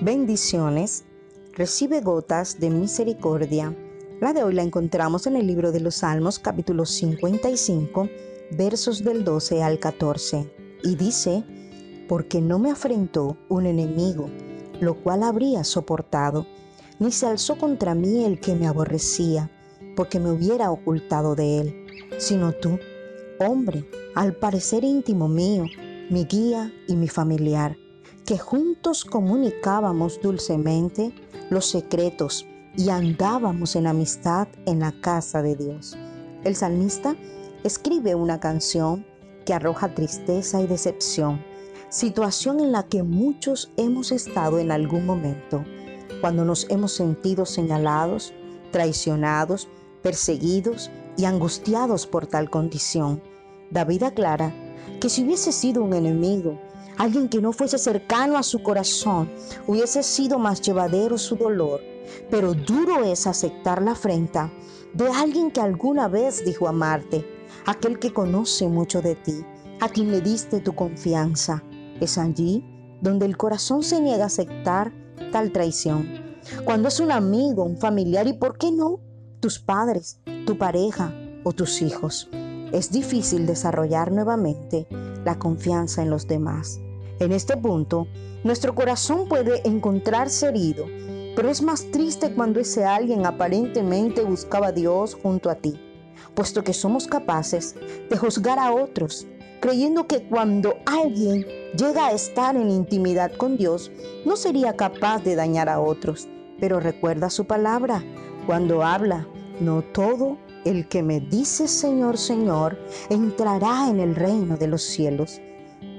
bendiciones, recibe gotas de misericordia. La de hoy la encontramos en el libro de los Salmos capítulo 55 versos del 12 al 14 y dice, porque no me afrentó un enemigo, lo cual habría soportado, ni se alzó contra mí el que me aborrecía, porque me hubiera ocultado de él, sino tú, hombre, al parecer íntimo mío, mi guía y mi familiar que juntos comunicábamos dulcemente los secretos y andábamos en amistad en la casa de Dios. El salmista escribe una canción que arroja tristeza y decepción, situación en la que muchos hemos estado en algún momento, cuando nos hemos sentido señalados, traicionados, perseguidos y angustiados por tal condición. David aclara que si hubiese sido un enemigo, alguien que no fuese cercano a su corazón, hubiese sido más llevadero su dolor. Pero duro es aceptar la afrenta de alguien que alguna vez dijo amarte, aquel que conoce mucho de ti, a quien le diste tu confianza. Es allí donde el corazón se niega a aceptar tal traición. Cuando es un amigo, un familiar y, ¿por qué no? Tus padres, tu pareja o tus hijos. Es difícil desarrollar nuevamente la confianza en los demás. En este punto, nuestro corazón puede encontrarse herido, pero es más triste cuando ese alguien aparentemente buscaba a Dios junto a ti, puesto que somos capaces de juzgar a otros, creyendo que cuando alguien llega a estar en intimidad con Dios, no sería capaz de dañar a otros. Pero recuerda su palabra, cuando habla, no todo el que me dice Señor, Señor, entrará en el reino de los cielos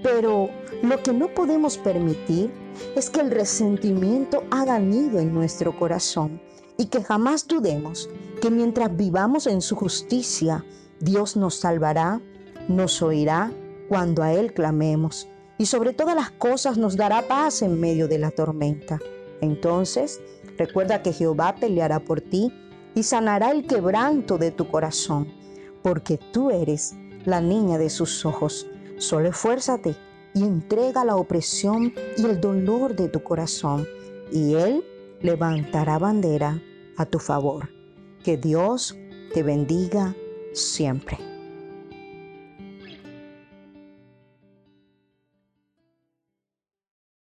pero lo que no podemos permitir es que el resentimiento haga nido en nuestro corazón y que jamás dudemos que mientras vivamos en su justicia, Dios nos salvará, nos oirá cuando a Él clamemos y sobre todas las cosas nos dará paz en medio de la tormenta. Entonces, recuerda que Jehová peleará por ti y sanará el quebranto de tu corazón, porque tú eres la niña de sus ojos Solo esfuérzate y entrega la opresión y el dolor de tu corazón, y Él levantará bandera a tu favor. Que Dios te bendiga siempre.